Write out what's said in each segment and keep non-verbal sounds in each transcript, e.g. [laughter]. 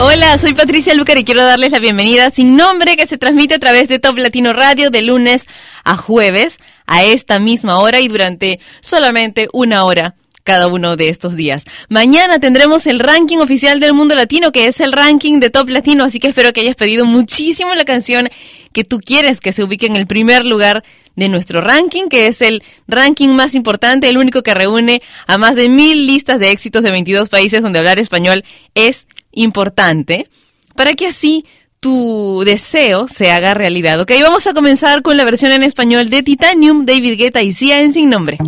Hola, soy Patricia Lucar y quiero darles la bienvenida sin nombre que se transmite a través de Top Latino Radio de lunes a jueves a esta misma hora y durante solamente una hora cada uno de estos días. Mañana tendremos el ranking oficial del mundo latino, que es el ranking de Top Latino, así que espero que hayas pedido muchísimo la canción que tú quieres que se ubique en el primer lugar de nuestro ranking, que es el ranking más importante, el único que reúne a más de mil listas de éxitos de 22 países donde hablar español es importante para que así tu deseo se haga realidad. Ok, vamos a comenzar con la versión en español de Titanium, David Guetta y Sia en Sin Nombre.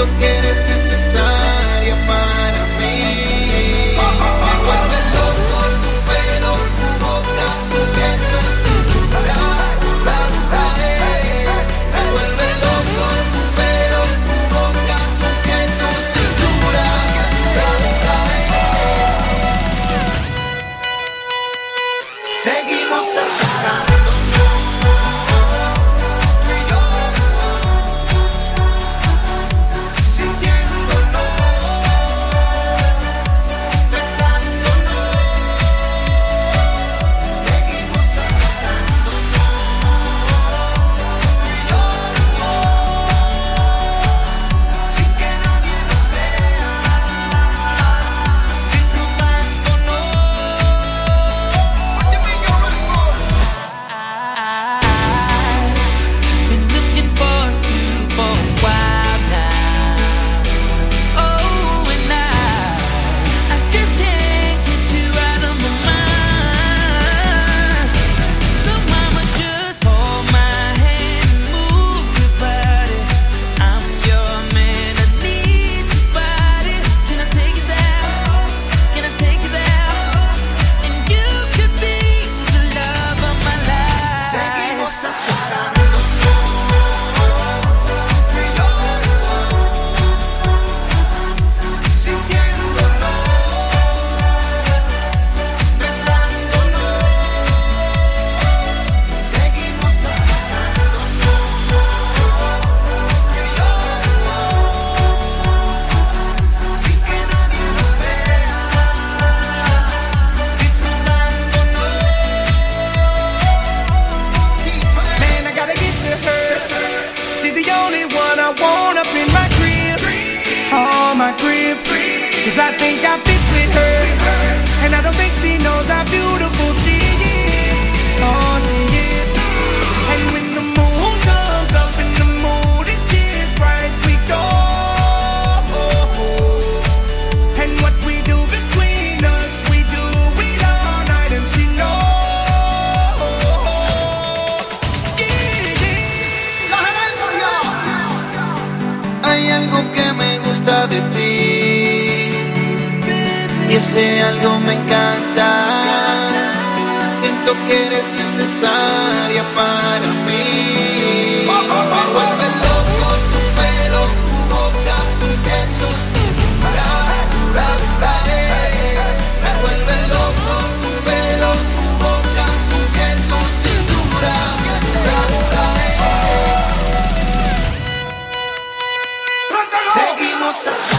tú quieres. Cause I think I've been de algo me encanta. Siento que eres necesaria para mí. Me vuelve loco tu pelo, tu boca, tu viento sin dura, dura, dura. Me vuelve loco tu pelo, tu boca, tu viento sin dura, dura, dura. Seguimos así.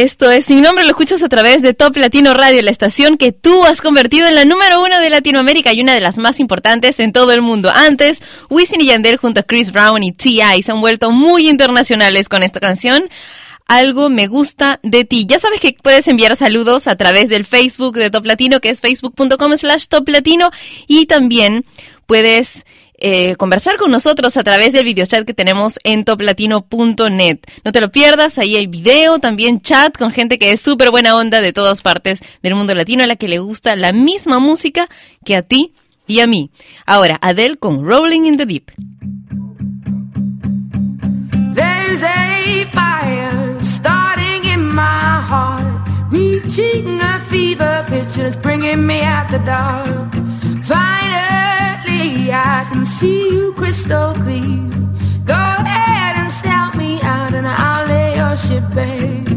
Esto es Sin Nombre, lo escuchas a través de Top Latino Radio, la estación que tú has convertido en la número uno de Latinoamérica y una de las más importantes en todo el mundo. Antes, Wisin y Yandel junto a Chris Brown y T.I. se han vuelto muy internacionales con esta canción. Algo me gusta de ti. Ya sabes que puedes enviar saludos a través del Facebook de Top Latino, que es facebook.com slash Top Latino, y también puedes eh, conversar con nosotros a través del videochat que tenemos en toplatino.net. No te lo pierdas, ahí hay video, también chat con gente que es súper buena onda de todas partes del mundo latino, a la que le gusta la misma música que a ti y a mí. Ahora, Adele con Rolling in the Deep. I can see you crystal clear. Go ahead and sell me out, and I'll lay your ship, babe.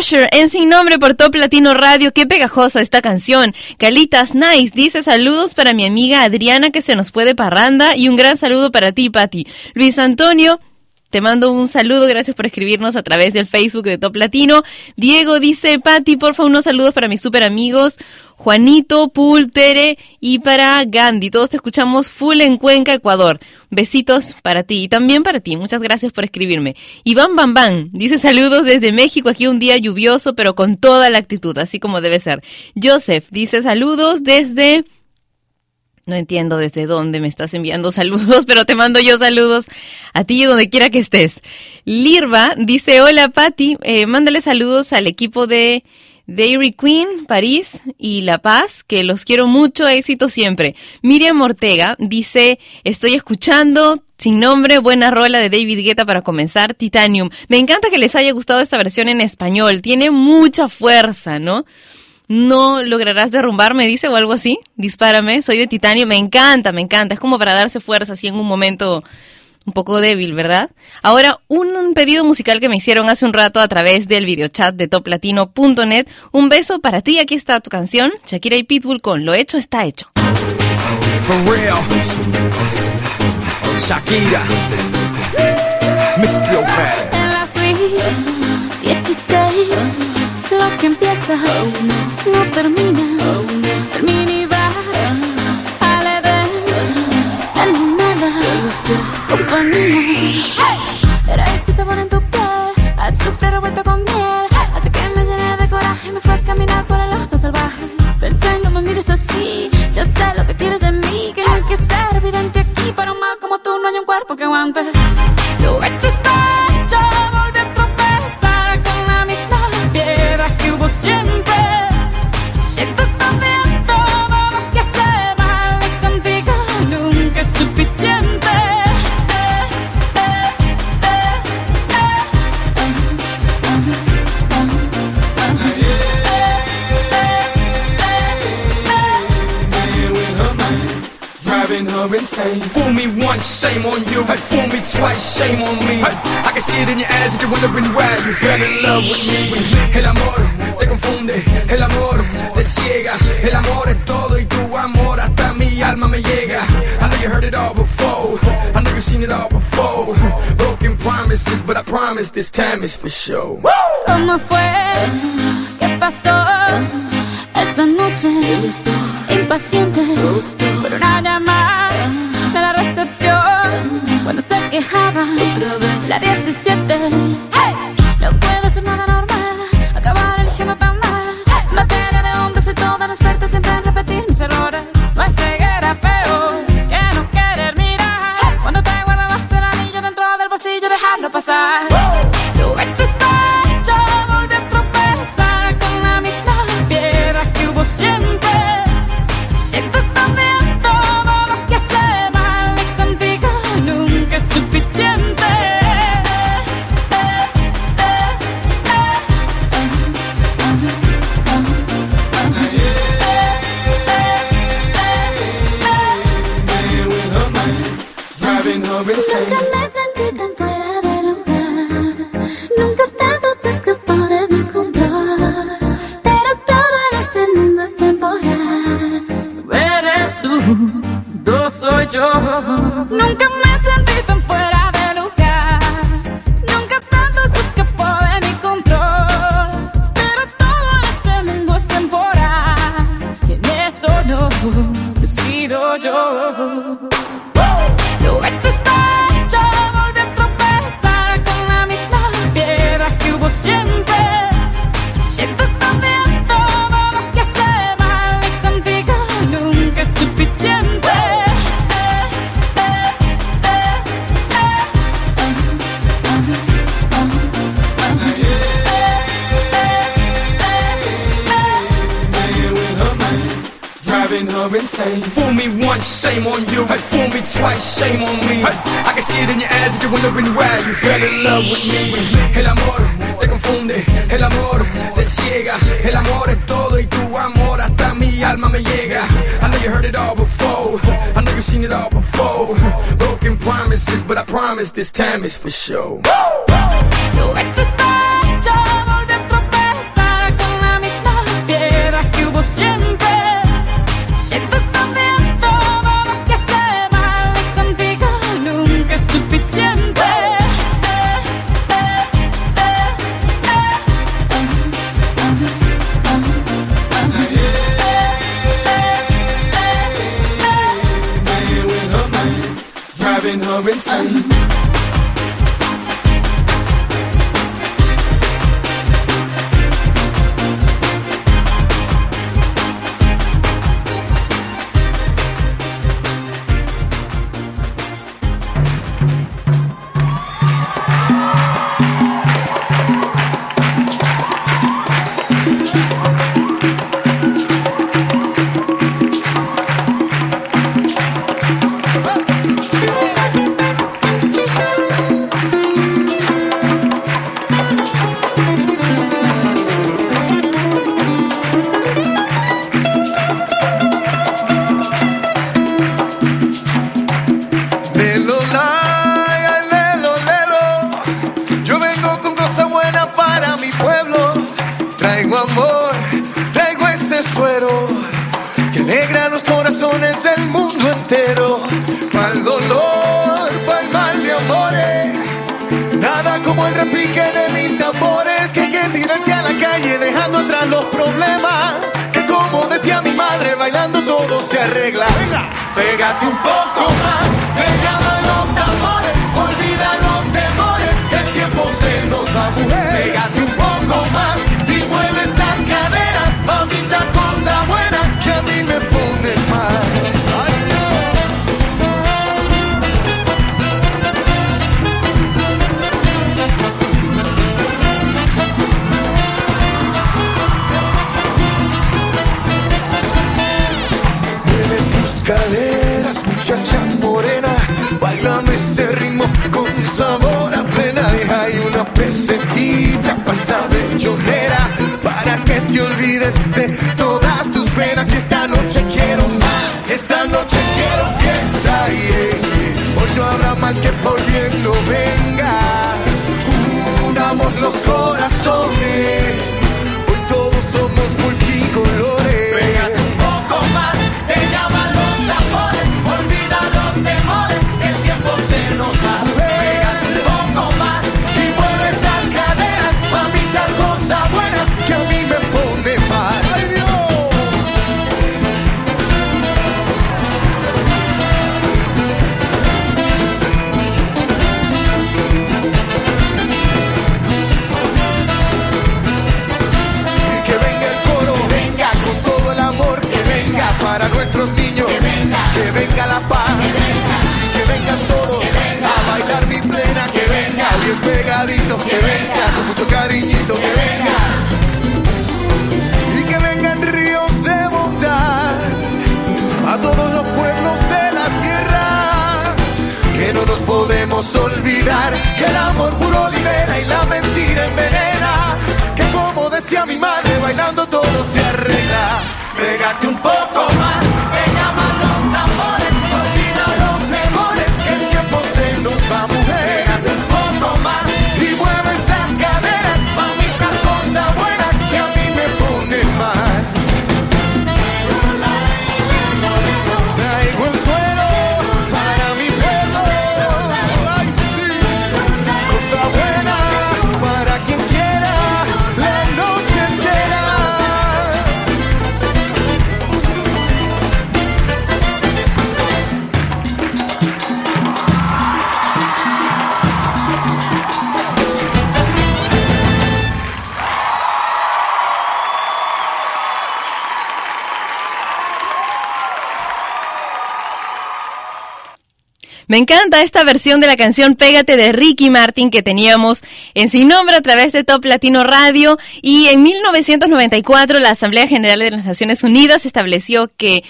En Sin Nombre por Top Latino Radio. Qué pegajosa esta canción. Calitas Nice dice saludos para mi amiga Adriana que se nos fue de parranda y un gran saludo para ti, Patti. Luis Antonio te mando un saludo, gracias por escribirnos a través del Facebook de Top Latino. Diego dice, Pati, porfa, unos saludos para mis super amigos, Juanito, Pultere y para Gandhi. Todos te escuchamos full en Cuenca, Ecuador. Besitos para ti y también para ti. Muchas gracias por escribirme. Iván Bambán dice saludos desde México, aquí un día lluvioso, pero con toda la actitud, así como debe ser. Joseph dice saludos desde... No entiendo desde dónde me estás enviando [laughs] saludos, pero te mando yo saludos a ti donde quiera que estés. Lirva dice, hola Patti, eh, mándale saludos al equipo de Dairy Queen, París y La Paz, que los quiero mucho, éxito siempre. Miriam Ortega dice, estoy escuchando, sin nombre, buena rola de David Guetta para comenzar, Titanium. Me encanta que les haya gustado esta versión en español, tiene mucha fuerza, ¿no? no lograrás derrumbarme, dice, o algo así, dispárame, soy de titanio, me encanta, me encanta, es como para darse fuerza así en un momento un poco débil, ¿verdad? Ahora, un pedido musical que me hicieron hace un rato a través del videochat de toplatino.net, un beso para ti, aquí está tu canción, Shakira y Pitbull con Lo hecho está hecho. For real. Shakira. Lo que empieza no termina. Termina y va Al Edén En mi nada Compañía Era ese sabor en tu piel Azufre revuelto con miel. Así que me llené de coraje Me fue a caminar por el lado salvaje. Pensé no me mires así Ya sé lo que quieres de mí Que no hay que ser evidente aquí Pero mal como tú no hay un cuerpo que aguante Driving her insane. Fool me once, shame on you. Hey, fool me twice, shame on me. Hey, I can see it in your eyes that you're wondering why you fell in love with me. El amor te confunde, el amor te ciega. El amor es todo y tu amor hasta mi alma me llega. I know you heard it all before. I know you've seen it all before. Broken promises, but I promise this time is for sure. ¿Cómo fue? ¿Qué pasó? Esa noche impaciente por una llamada de la recepción cuando se quejaba la 17 hey, no puede ser nada normal acabar eligiendo tan mal. En materia de hombres soy toda una experta siempre en repetir mis errores. No hay ceguera peor que no querer mirar. Cuando te guardabas el anillo dentro del bolsillo dejarlo pasar untuk insane. Fool me once, shame on you. Hey, fool me twice, shame on me. I can see it in your eyes that you're wondering why you fell in love with me. El amor te confunde, el amor te ciega. El amor es todo y tu amor hasta mi alma me llega. I know you heard it all before. I know you've seen it all before. Broken promises, but I promise this time is for sure. Lo hecho está and sun. Me encanta esta versión de la canción Pégate de Ricky Martin que teníamos en Sin Nombre a través de Top Latino Radio. Y en 1994 la Asamblea General de las Naciones Unidas estableció que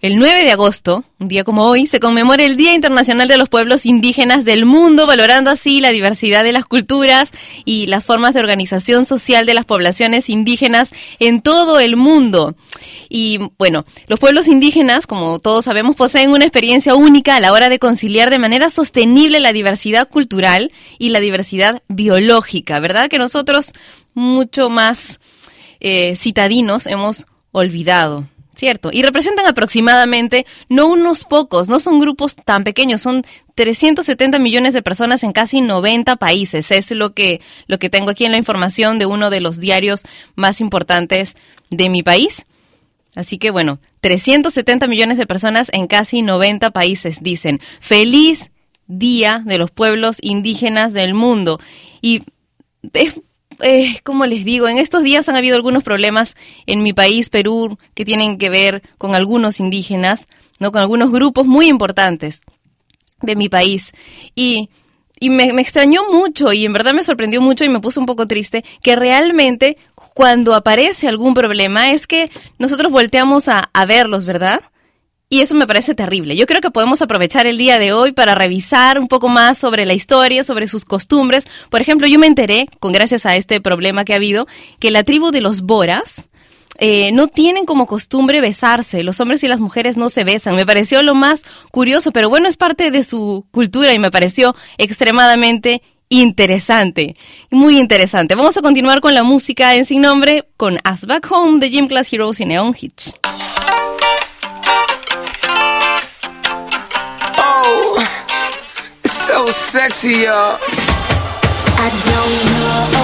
el 9 de agosto, un día como hoy, se conmemora el Día Internacional de los Pueblos Indígenas del Mundo, valorando así la diversidad de las culturas y las formas de organización social de las poblaciones indígenas en todo el mundo. Y bueno, los pueblos indígenas, como todos sabemos, poseen una experiencia única a la hora de conciliar de manera sostenible la diversidad cultural y la diversidad biológica, ¿verdad? Que nosotros, mucho más eh, citadinos, hemos olvidado. ¿Cierto? Y representan aproximadamente, no unos pocos, no son grupos tan pequeños, son 370 millones de personas en casi 90 países. Es lo que, lo que tengo aquí en la información de uno de los diarios más importantes de mi país. Así que bueno, 370 millones de personas en casi 90 países dicen, feliz día de los pueblos indígenas del mundo. Y es eh, como les digo, en estos días han habido algunos problemas en mi país, Perú, que tienen que ver con algunos indígenas, ¿no? Con algunos grupos muy importantes de mi país. Y, y me, me extrañó mucho y en verdad me sorprendió mucho y me puso un poco triste que realmente cuando aparece algún problema es que nosotros volteamos a, a verlos, ¿verdad? Y eso me parece terrible. Yo creo que podemos aprovechar el día de hoy para revisar un poco más sobre la historia, sobre sus costumbres. Por ejemplo, yo me enteré, con gracias a este problema que ha habido, que la tribu de los Boras eh, no tienen como costumbre besarse. Los hombres y las mujeres no se besan. Me pareció lo más curioso, pero bueno, es parte de su cultura y me pareció extremadamente interesante, muy interesante. Vamos a continuar con la música en sin nombre con Us Back Home de Gym Class Heroes y Neon Hitch. so sexy, y'all. I don't know.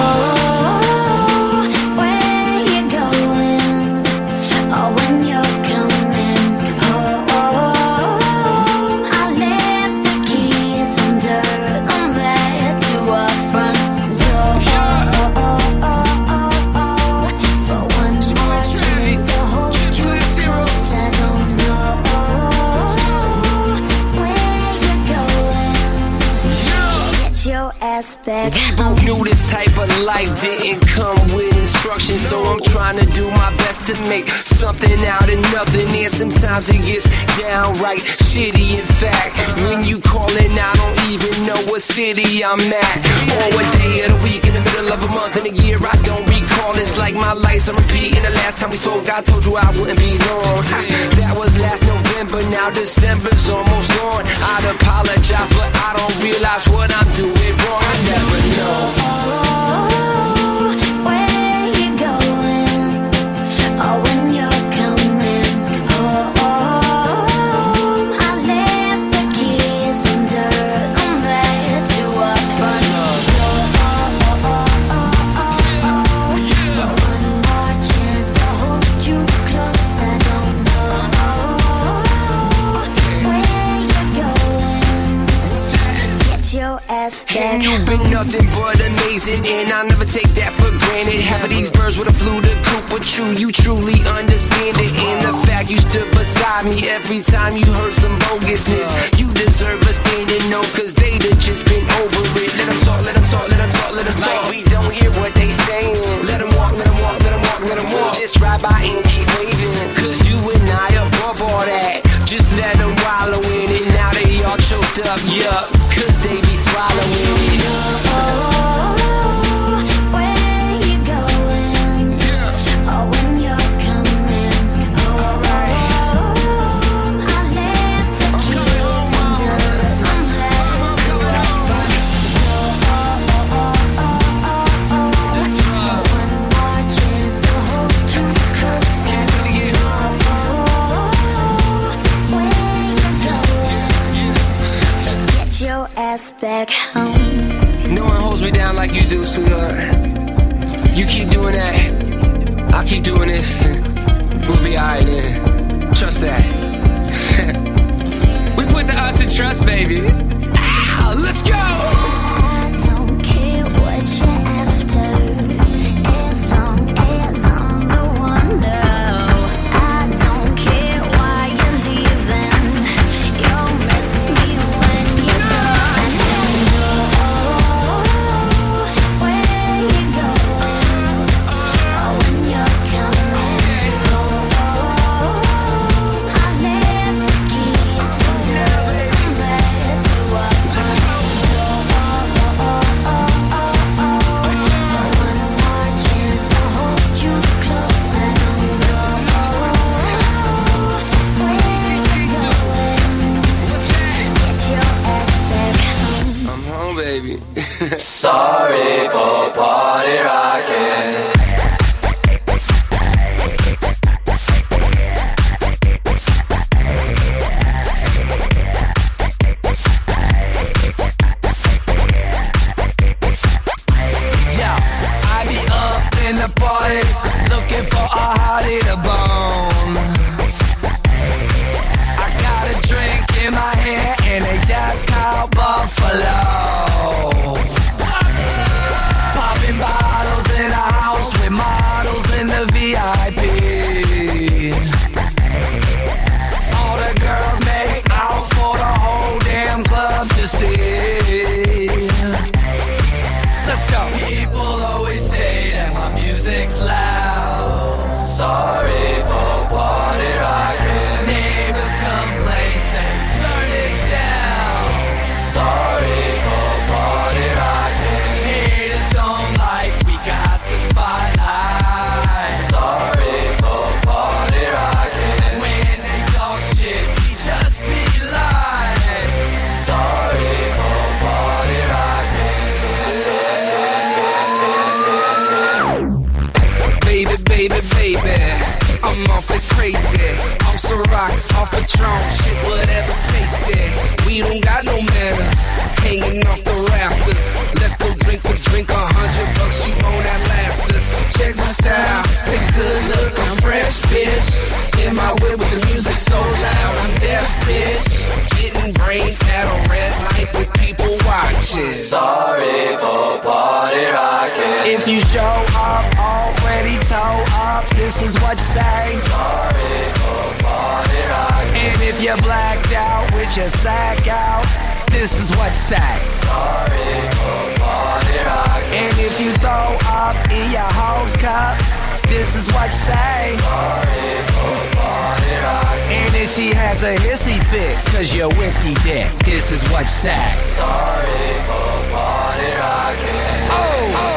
Oh, it's so of nothing, and Sometimes it gets downright shitty. In fact, when you callin', I don't even know what city I'm at. Or what day of the week, in the middle of a month, in a year, I don't recall. It's like my life's a repeat. And the last time we spoke, I told you I wouldn't be long. That was last November, now December's almost gone. I'd apologize, but I don't realize what I'm doing wrong. I never know. Been nothing but amazing, and I'll never take that for granted. Half of these birds would have flew to coop with you. You truly understand it, and the fact you stood beside me every time you heard some bogusness. You deserve a standing no, cause they'd have just been over it. Let them talk, let them talk, let them talk, let them talk. Like we don't hear what they saying. Let them walk, let them walk, let them walk, let them walk. Just drive by and keep waving, cause you and I above all that. Just let them wallow in it. Now they all choked up, yup, trust, baby. Out your sack out, this is what say. Sorry for party rocking. And if you throw up in your host cup, this is what you say. Sorry for party rocking. And if she has a hissy fit, cause you're whiskey dick, this is what say. Sorry for party oh, oh, oh,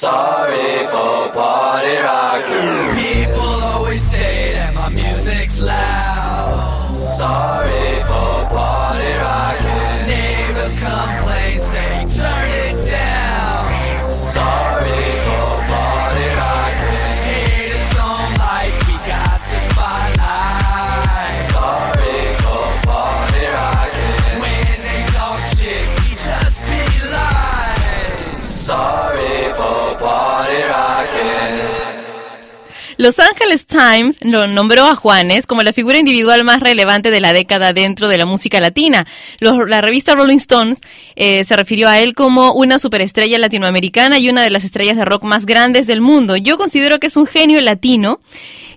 Sorry for party rocking. People always say that my music's loud. Sorry for party rocking. Neighbors complain, say turn it down. Sorry Los Angeles Times lo nombró a Juanes como la figura individual más relevante de la década dentro de la música latina. La revista Rolling Stones eh, se refirió a él como una superestrella latinoamericana y una de las estrellas de rock más grandes del mundo. Yo considero que es un genio latino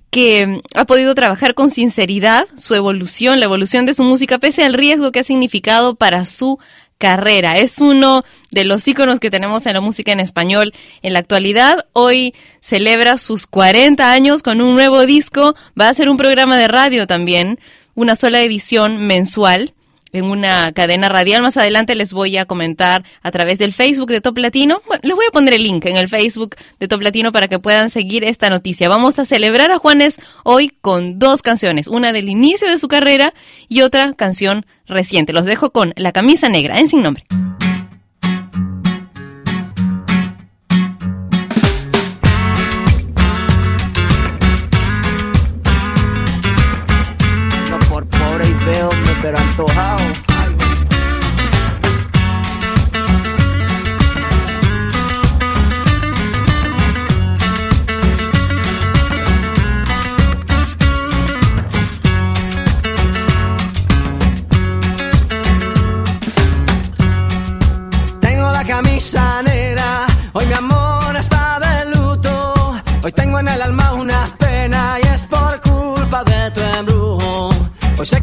que mm, ha podido trabajar con sinceridad su evolución, la evolución de su música, pese al riesgo que ha significado para su carrera. Es uno de los íconos que tenemos en la música en español en la actualidad. Hoy celebra sus 40 años con un nuevo disco. Va a hacer un programa de radio también, una sola edición mensual en una cadena radial. Más adelante les voy a comentar a través del Facebook de Top Latino. Bueno, les voy a poner el link en el Facebook de Top Latino para que puedan seguir esta noticia. Vamos a celebrar a Juanes hoy con dos canciones, una del inicio de su carrera y otra canción reciente. Los dejo con La camisa negra en sin nombre.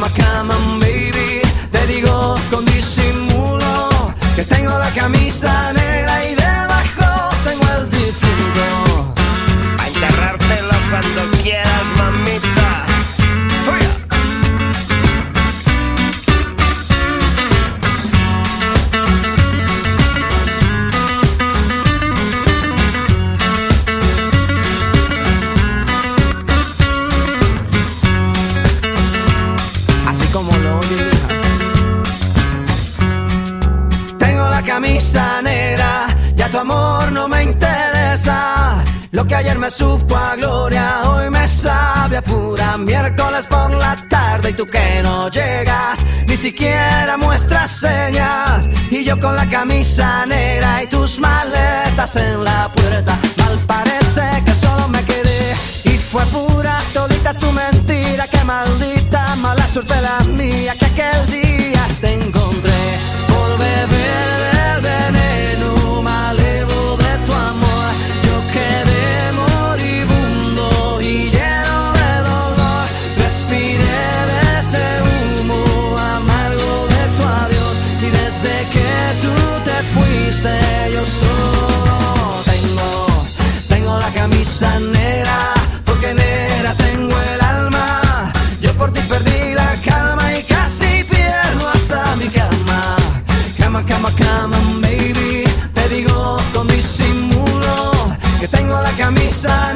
Cama, cama, con la camisa negra y tus maletas en la puerta. Mal parece que solo me quedé y fue pura todita tu mentira. Qué maldita mala suerte la mía que aquel día tengo porque nera tengo el alma. Yo por ti perdí la calma y casi pierdo hasta mi cama. Cama, cama, cama, baby. Te digo con disimulo que tengo la camisa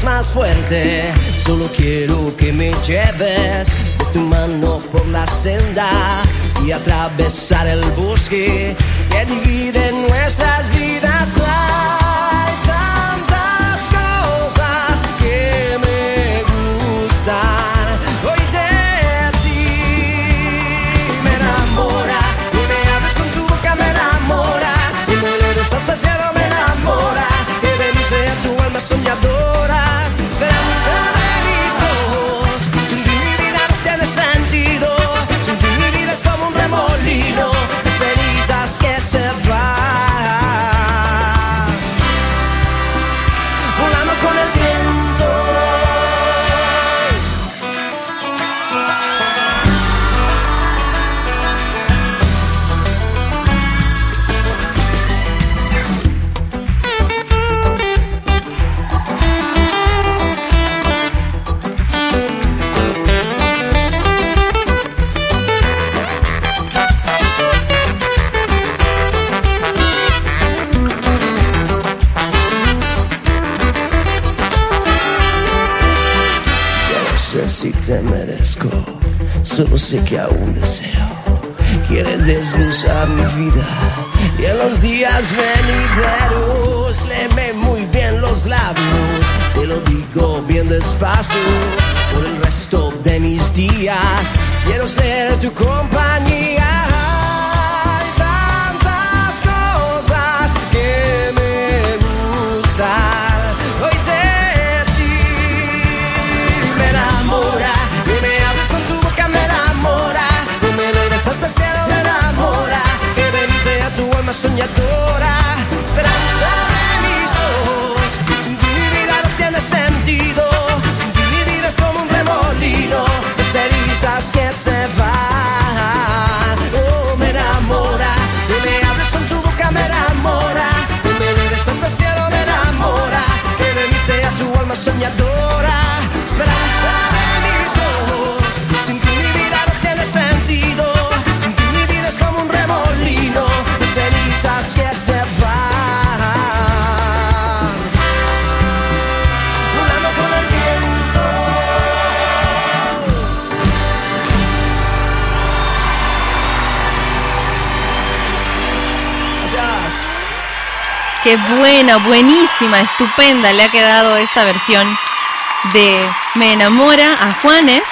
eres más fuerte. Solo quiero que me lleves de tu mano por la senda y atravesar el bosque espacio por el resto de mis días. Quiero ser tu compañero Qué buena, buenísima, estupenda le ha quedado esta versión de Me enamora a Juanes.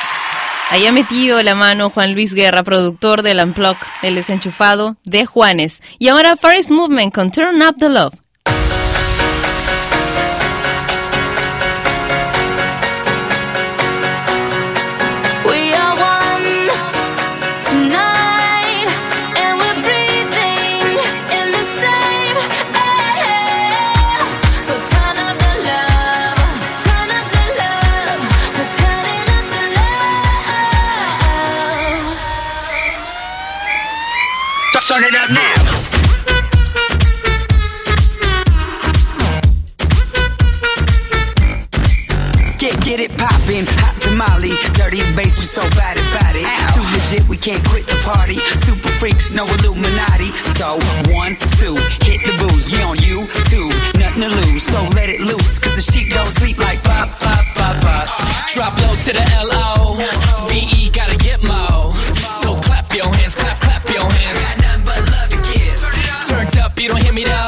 Ahí ha metido la mano Juan Luis Guerra, productor del Unplug, el desenchufado de Juanes. Y ahora Forest Movement con Turn Up the Love. turn it up now. Get, get it poppin', hot tamale, dirty bass, we so bad about it. Ow. Too legit, we can't quit the party. Super freaks, no Illuminati. So one, two, hit the booze. We on you, two, nothing to lose. So let it loose, cause the sheep don't sleep like pop, pop, pop, pop. Drop low to the L O V E, gotta get mo. Up,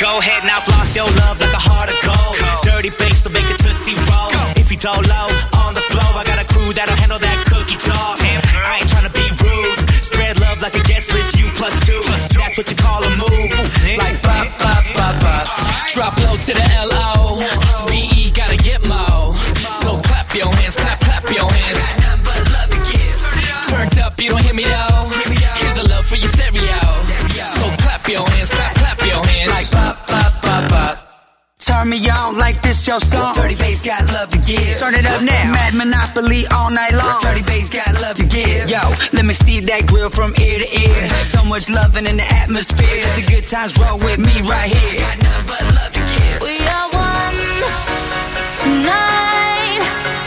Go ahead now, floss your love like a heart of gold. Dirty bass, so make it tootsie roll. If you don't low on the flow, I got a crew that'll handle that cookie jar. Damn, I ain't tryna be rude. Spread love like a guest list, you plus two. That's what you call a move. Like pop, pop, pop, pop. Drop low to the L-O. V-E gotta get mo. So clap your hands, clap, Turn me on like this your song. Dirty bass got love to give. Turn it up now. Mad Monopoly all night long. Dirty bass got love to give. Yo, let me see that grill from ear to ear. So much loving in the atmosphere. Let the good times roll with me right here. Got nothing but love to give. We are one tonight,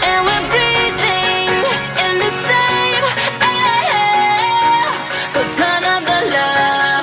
and we're breathing in the same air. So turn up the love,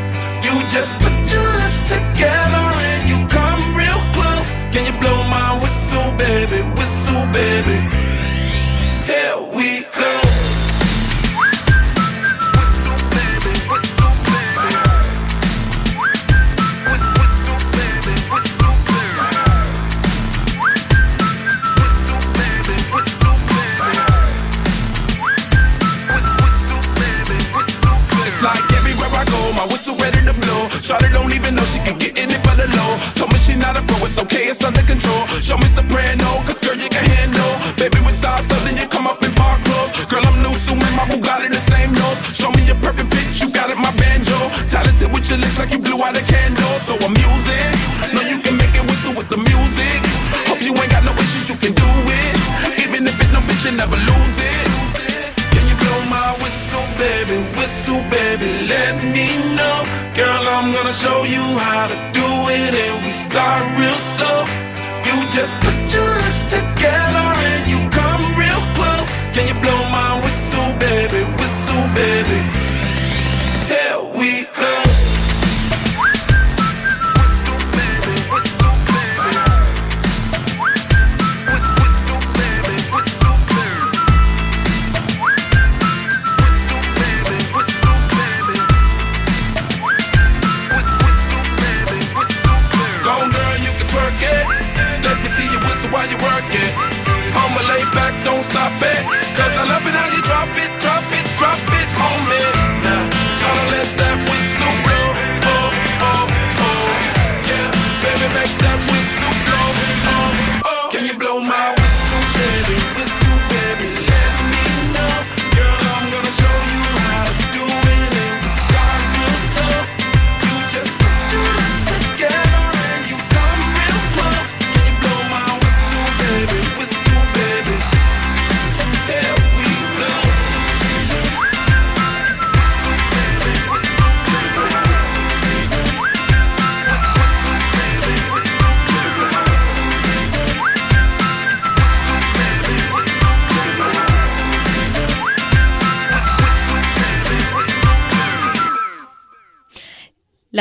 Just put your lips together know she can get in it for the low. Told me she not a pro, it's okay, it's under control. Show me soprano, cause girl, you can handle. Baby, we stars, so then you come up in park clothes. Girl, I'm new, so my Bugatti the same nose. Show me your perfect pitch, you got it, my banjo. Talented with your lips like you blew out a candle. So I'm using, know you can make it whistle with the music. Hope you ain't got no issues, you can do it. Even if it no bitch, you never lose show you how to do it, and we start real slow. You just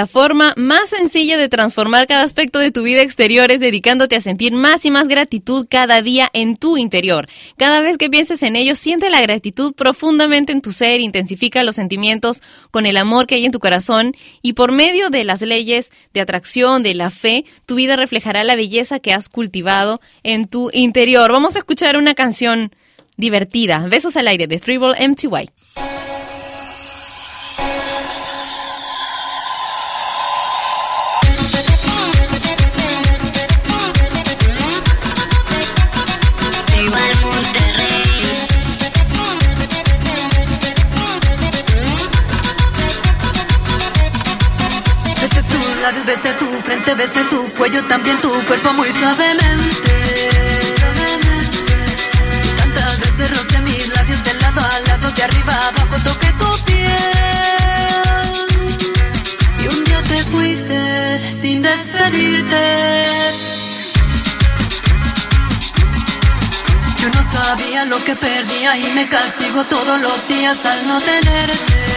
La forma más sencilla de transformar cada aspecto de tu vida exterior es dedicándote a sentir más y más gratitud cada día en tu interior. Cada vez que pienses en ello, siente la gratitud profundamente en tu ser, intensifica los sentimientos con el amor que hay en tu corazón y por medio de las leyes de atracción, de la fe, tu vida reflejará la belleza que has cultivado en tu interior. Vamos a escuchar una canción divertida. Besos al aire de Three Ball MTY. besé tu frente, besé tu cuello, también tu cuerpo muy suavemente. Tantas veces rocé mis labios de lado a lado, de arriba a abajo, toqué tu piel. Y un día te fuiste sin despedirte. Yo no sabía lo que perdía y me castigo todos los días al no tenerte.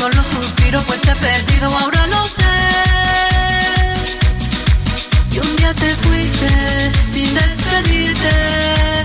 solo suspiro pues te he perdido, ahora lo sé. Y un día te fuiste sin despedirte.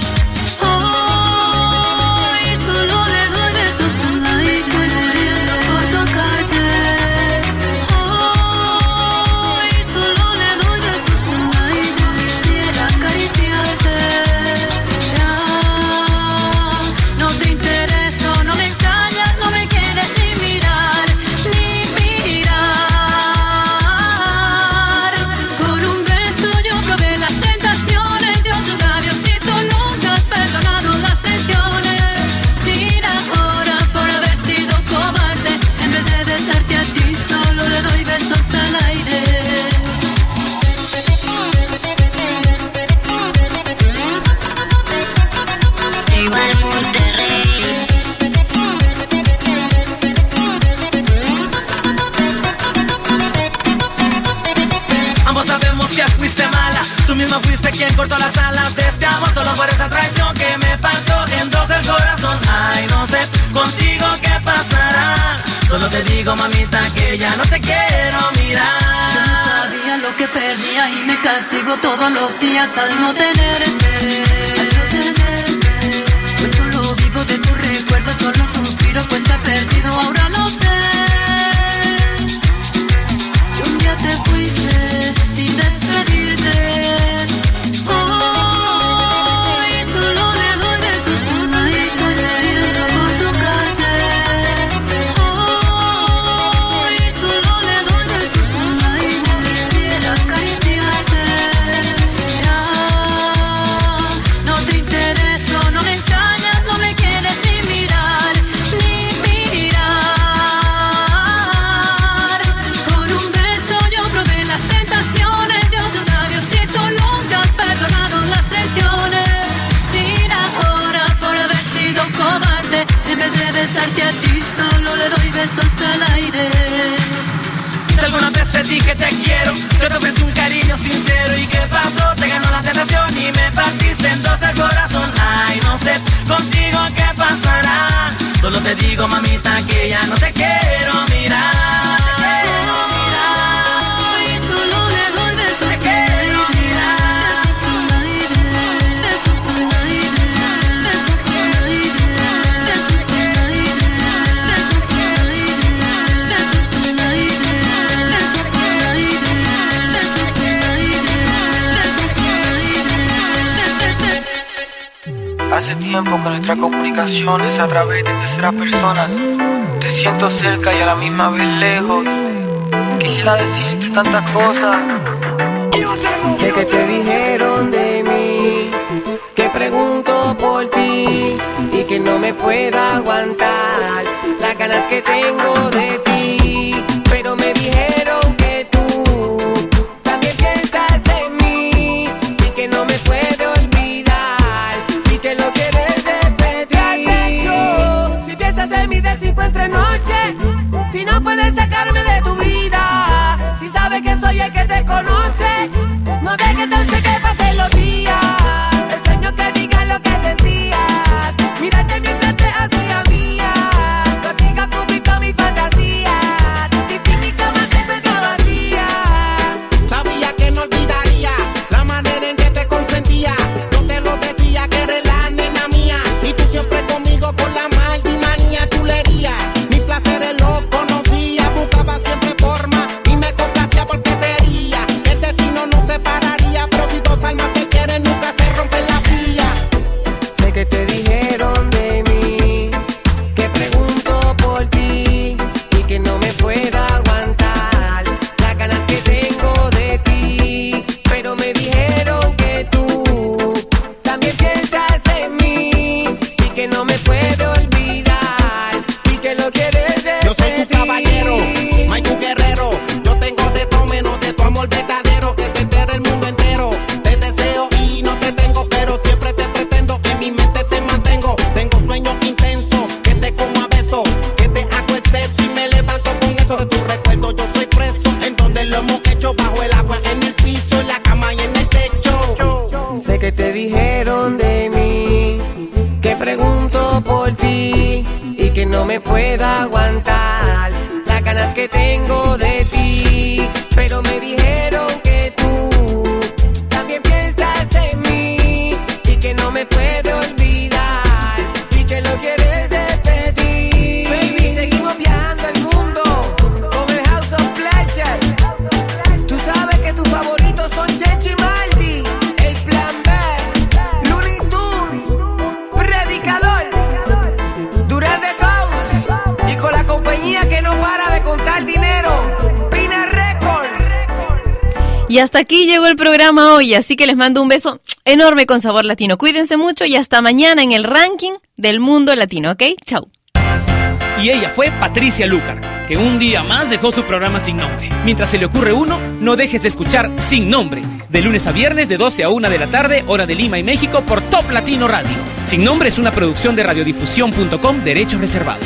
Solo te digo, mamita, que ya no te quiero. cuando nuestra comunicación es a través de terceras personas. Te siento cerca y a la misma vez lejos. Quisiera decirte tantas cosas. Sé que te dijeron de mí, que pregunto por ti y que no me pueda aguantar las ganas que tengo de ti. Pero me dijeron. hasta aquí llegó el programa hoy, así que les mando un beso enorme con sabor latino. Cuídense mucho y hasta mañana en el ranking del mundo latino, ¿ok? Chau. Y ella fue Patricia Lucar, que un día más dejó su programa sin nombre. Mientras se le ocurre uno, no dejes de escuchar Sin Nombre, de lunes a viernes de 12 a 1 de la tarde, hora de Lima y México, por Top Latino Radio. Sin Nombre es una producción de radiodifusión.com, derechos reservados.